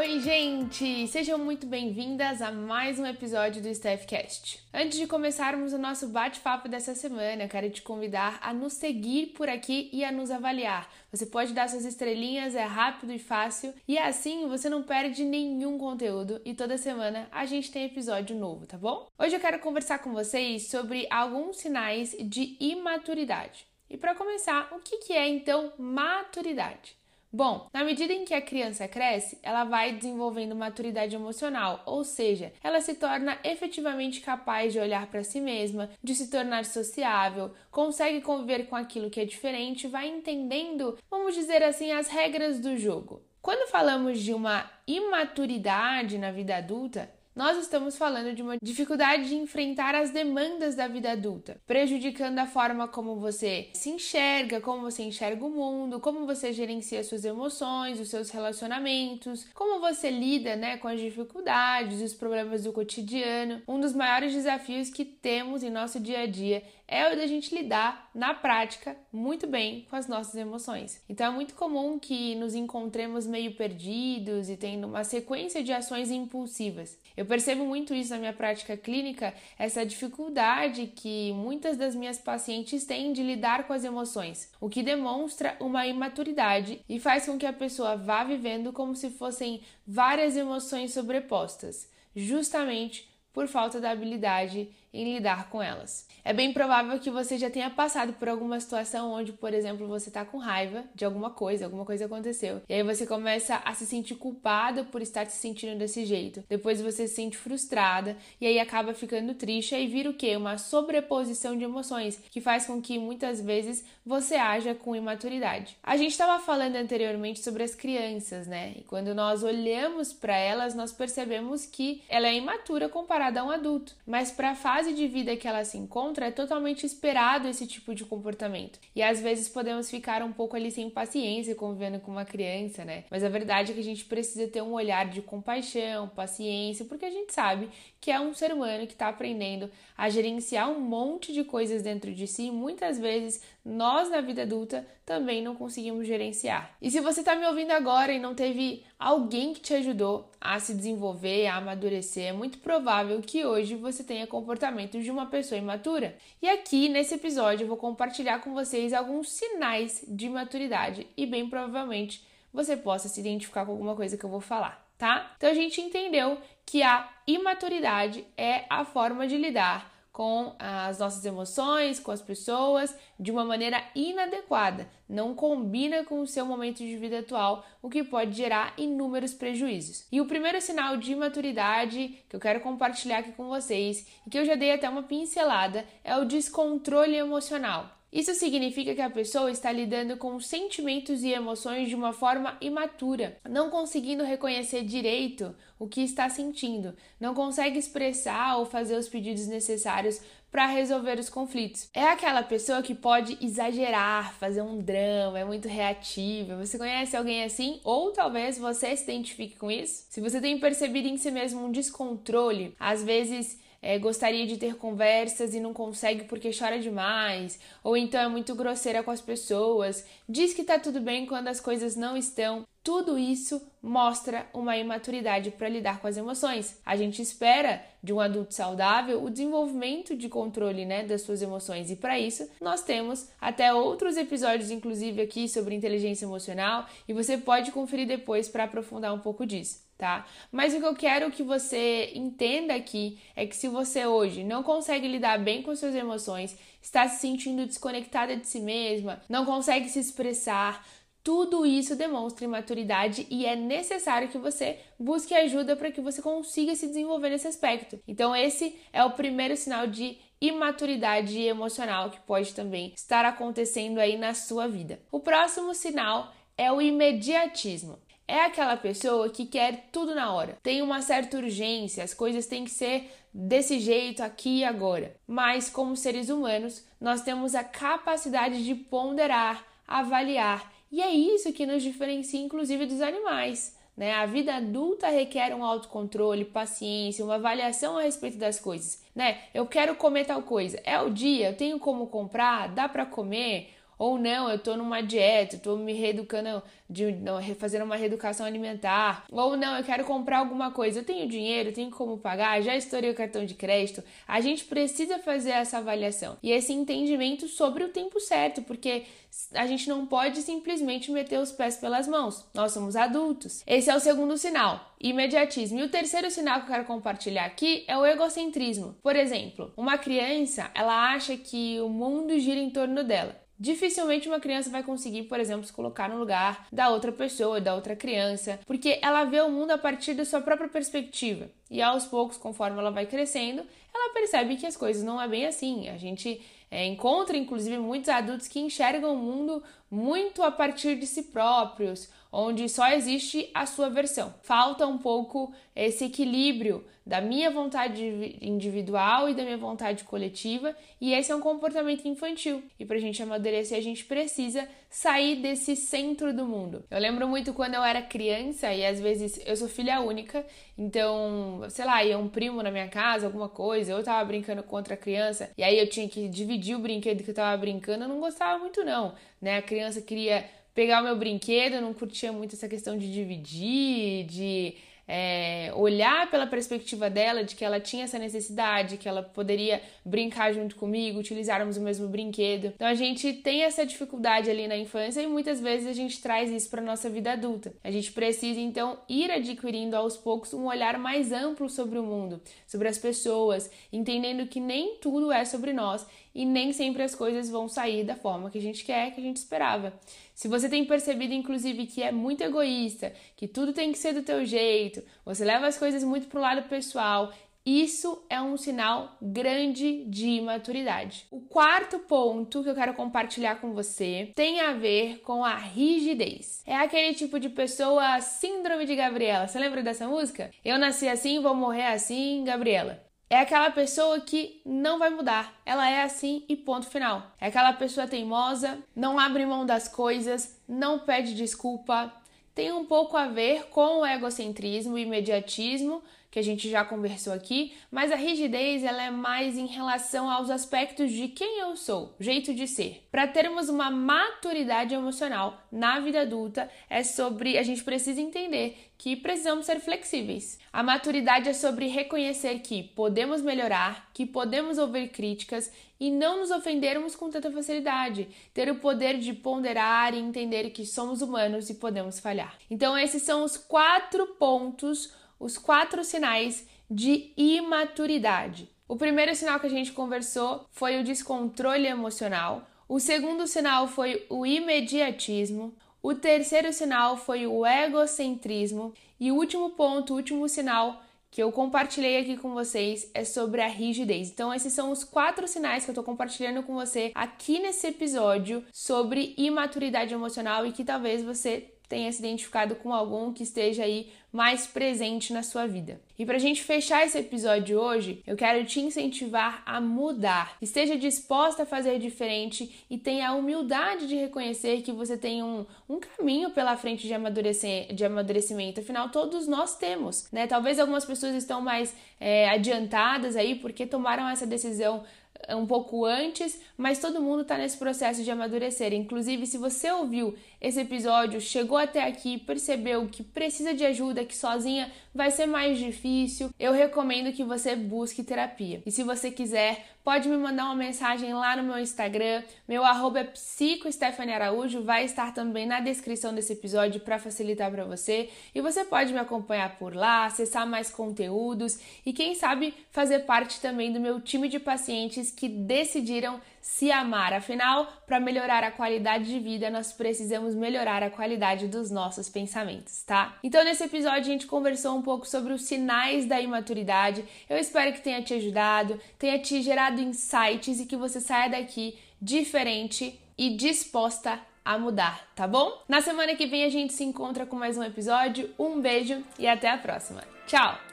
Oi, gente! Sejam muito bem-vindas a mais um episódio do Staffcast. Antes de começarmos o nosso bate-papo dessa semana, quero te convidar a nos seguir por aqui e a nos avaliar. Você pode dar suas estrelinhas, é rápido e fácil, e assim você não perde nenhum conteúdo e toda semana a gente tem episódio novo, tá bom? Hoje eu quero conversar com vocês sobre alguns sinais de imaturidade. E para começar, o que é então maturidade? Bom, na medida em que a criança cresce, ela vai desenvolvendo maturidade emocional, ou seja, ela se torna efetivamente capaz de olhar para si mesma, de se tornar sociável, consegue conviver com aquilo que é diferente, vai entendendo, vamos dizer assim, as regras do jogo. Quando falamos de uma imaturidade na vida adulta, nós estamos falando de uma dificuldade de enfrentar as demandas da vida adulta, prejudicando a forma como você se enxerga, como você enxerga o mundo, como você gerencia suas emoções, os seus relacionamentos, como você lida, né, com as dificuldades, os problemas do cotidiano. Um dos maiores desafios que temos em nosso dia a dia é o da gente lidar na prática muito bem com as nossas emoções. Então é muito comum que nos encontremos meio perdidos e tendo uma sequência de ações impulsivas. Eu percebo muito isso na minha prática clínica, essa dificuldade que muitas das minhas pacientes têm de lidar com as emoções, o que demonstra uma imaturidade e faz com que a pessoa vá vivendo como se fossem várias emoções sobrepostas, justamente por falta da habilidade em lidar com elas. É bem provável que você já tenha passado por alguma situação onde, por exemplo, você está com raiva de alguma coisa, alguma coisa aconteceu, e aí você começa a se sentir culpada por estar se sentindo desse jeito. Depois você se sente frustrada e aí acaba ficando triste e vira o que? Uma sobreposição de emoções que faz com que muitas vezes você haja com imaturidade. A gente estava falando anteriormente sobre as crianças, né? E quando nós olhamos para elas, nós percebemos que ela é imatura comparada a um adulto, mas para fase de vida que ela se encontra, é totalmente esperado esse tipo de comportamento. E às vezes podemos ficar um pouco ali sem paciência convivendo com uma criança, né? Mas a verdade é que a gente precisa ter um olhar de compaixão, paciência, porque a gente sabe que é um ser humano que está aprendendo a gerenciar um monte de coisas dentro de si. Muitas vezes nós na vida adulta também não conseguimos gerenciar. E se você está me ouvindo agora e não teve alguém que te ajudou a se desenvolver, a amadurecer, é muito provável que hoje você tenha comportamentos de uma pessoa imatura. E aqui nesse episódio eu vou compartilhar com vocês alguns sinais de maturidade e bem provavelmente você possa se identificar com alguma coisa que eu vou falar, tá? Então a gente entendeu que a imaturidade é a forma de lidar com as nossas emoções, com as pessoas, de uma maneira inadequada, não combina com o seu momento de vida atual, o que pode gerar inúmeros prejuízos. E o primeiro sinal de imaturidade que eu quero compartilhar aqui com vocês, e que eu já dei até uma pincelada, é o descontrole emocional. Isso significa que a pessoa está lidando com sentimentos e emoções de uma forma imatura, não conseguindo reconhecer direito o que está sentindo, não consegue expressar ou fazer os pedidos necessários para resolver os conflitos. É aquela pessoa que pode exagerar, fazer um drama, é muito reativa. Você conhece alguém assim? Ou talvez você se identifique com isso? Se você tem percebido em si mesmo um descontrole, às vezes é, gostaria de ter conversas e não consegue porque chora demais, ou então é muito grosseira com as pessoas, diz que tá tudo bem quando as coisas não estão. Tudo isso mostra uma imaturidade para lidar com as emoções. A gente espera de um adulto saudável o desenvolvimento de controle né, das suas emoções, e para isso nós temos até outros episódios, inclusive aqui, sobre inteligência emocional, e você pode conferir depois para aprofundar um pouco disso tá? Mas o que eu quero que você entenda aqui é que se você hoje não consegue lidar bem com suas emoções, está se sentindo desconectada de si mesma, não consegue se expressar, tudo isso demonstra imaturidade e é necessário que você busque ajuda para que você consiga se desenvolver nesse aspecto. Então, esse é o primeiro sinal de imaturidade emocional que pode também estar acontecendo aí na sua vida. O próximo sinal é o imediatismo é aquela pessoa que quer tudo na hora. Tem uma certa urgência, as coisas têm que ser desse jeito aqui e agora. Mas como seres humanos, nós temos a capacidade de ponderar, avaliar, e é isso que nos diferencia inclusive dos animais. Né? A vida adulta requer um autocontrole, paciência, uma avaliação a respeito das coisas. Né? Eu quero comer tal coisa, é o dia, eu tenho como comprar, dá para comer, Ou não, eu tô numa dieta, tô me reeducando, de, não, fazendo uma reeducação alimentar. Ou não, eu quero comprar alguma coisa, eu tenho dinheiro, tenho como pagar, já estourei o cartão de crédito. A gente precisa fazer essa avaliação e esse entendimento sobre o tempo certo, porque a gente não pode simplesmente meter os pés pelas mãos. Nós somos adultos. Esse é o segundo sinal, imediatismo. E o terceiro sinal que eu quero compartilhar aqui é o egocentrismo. Por exemplo, uma criança, ela acha que o mundo gira em torno dela. Dificilmente uma criança vai conseguir, por exemplo, se colocar no lugar da outra pessoa, da outra criança, porque ela vê o mundo a partir da sua própria perspectiva. E aos poucos, conforme ela vai crescendo, ela percebe que as coisas não é bem assim. A gente é, encontra, inclusive, muitos adultos que enxergam o mundo muito a partir de si próprios, onde só existe a sua versão. Falta um pouco esse equilíbrio da minha vontade individual e da minha vontade coletiva, e esse é um comportamento infantil. E para a gente amadurecer, a gente precisa sair desse centro do mundo. Eu lembro muito quando eu era criança, e às vezes eu sou filha única, então, sei lá, ia um primo na minha casa, alguma coisa, eu tava brincando com outra criança, e aí eu tinha que dividir o brinquedo que eu tava brincando, eu não gostava muito, não, né? A criança queria pegar o meu brinquedo, eu não curtia muito essa questão de dividir, de é, olhar pela perspectiva dela de que ela tinha essa necessidade, que ela poderia brincar junto comigo, utilizarmos o mesmo brinquedo. Então a gente tem essa dificuldade ali na infância e muitas vezes a gente traz isso para nossa vida adulta. A gente precisa então ir adquirindo aos poucos um olhar mais amplo sobre o mundo, sobre as pessoas, entendendo que nem tudo é sobre nós e nem sempre as coisas vão sair da forma que a gente quer, que a gente esperava. Se você tem percebido, inclusive, que é muito egoísta, que tudo tem que ser do teu jeito, você leva as coisas muito pro lado pessoal, isso é um sinal grande de imaturidade. O quarto ponto que eu quero compartilhar com você tem a ver com a rigidez. É aquele tipo de pessoa síndrome de Gabriela. Você lembra dessa música? Eu nasci assim, vou morrer assim, Gabriela é aquela pessoa que não vai mudar. Ela é assim e ponto final. É aquela pessoa teimosa, não abre mão das coisas, não pede desculpa. Tem um pouco a ver com o egocentrismo e imediatismo, que a gente já conversou aqui, mas a rigidez ela é mais em relação aos aspectos de quem eu sou, jeito de ser. Para termos uma maturidade emocional na vida adulta, é sobre a gente precisa entender que precisamos ser flexíveis. A maturidade é sobre reconhecer que podemos melhorar, que podemos ouvir críticas e não nos ofendermos com tanta facilidade, ter o poder de ponderar e entender que somos humanos e podemos falhar. Então, esses são os quatro pontos os quatro sinais de imaturidade. O primeiro sinal que a gente conversou foi o descontrole emocional. O segundo sinal foi o imediatismo. O terceiro sinal foi o egocentrismo. E o último ponto, o último sinal que eu compartilhei aqui com vocês é sobre a rigidez. Então, esses são os quatro sinais que eu tô compartilhando com você aqui nesse episódio sobre imaturidade emocional e que talvez você tenha se identificado com algum que esteja aí mais presente na sua vida. E para a gente fechar esse episódio hoje, eu quero te incentivar a mudar. Esteja disposta a fazer diferente e tenha a humildade de reconhecer que você tem um, um caminho pela frente de, amadurecer, de amadurecimento. Afinal, todos nós temos, né? Talvez algumas pessoas estão mais é, adiantadas aí porque tomaram essa decisão um pouco antes, mas todo mundo está nesse processo de amadurecer. Inclusive, se você ouviu esse episódio, chegou até aqui, percebeu que precisa de ajuda, que sozinha vai ser mais difícil, eu recomendo que você busque terapia. E se você quiser, pode me mandar uma mensagem lá no meu Instagram. Meu arroba é Araújo, vai estar também na descrição desse episódio para facilitar para você. E você pode me acompanhar por lá, acessar mais conteúdos e quem sabe fazer parte também do meu time de pacientes que decidiram se amar. Afinal, para melhorar a qualidade de vida, nós precisamos melhorar a qualidade dos nossos pensamentos, tá? Então, nesse episódio, a gente conversou um pouco sobre os sinais da imaturidade. Eu espero que tenha te ajudado, tenha te gerado insights e que você saia daqui diferente e disposta a mudar, tá bom? Na semana que vem a gente se encontra com mais um episódio. Um beijo e até a próxima. Tchau!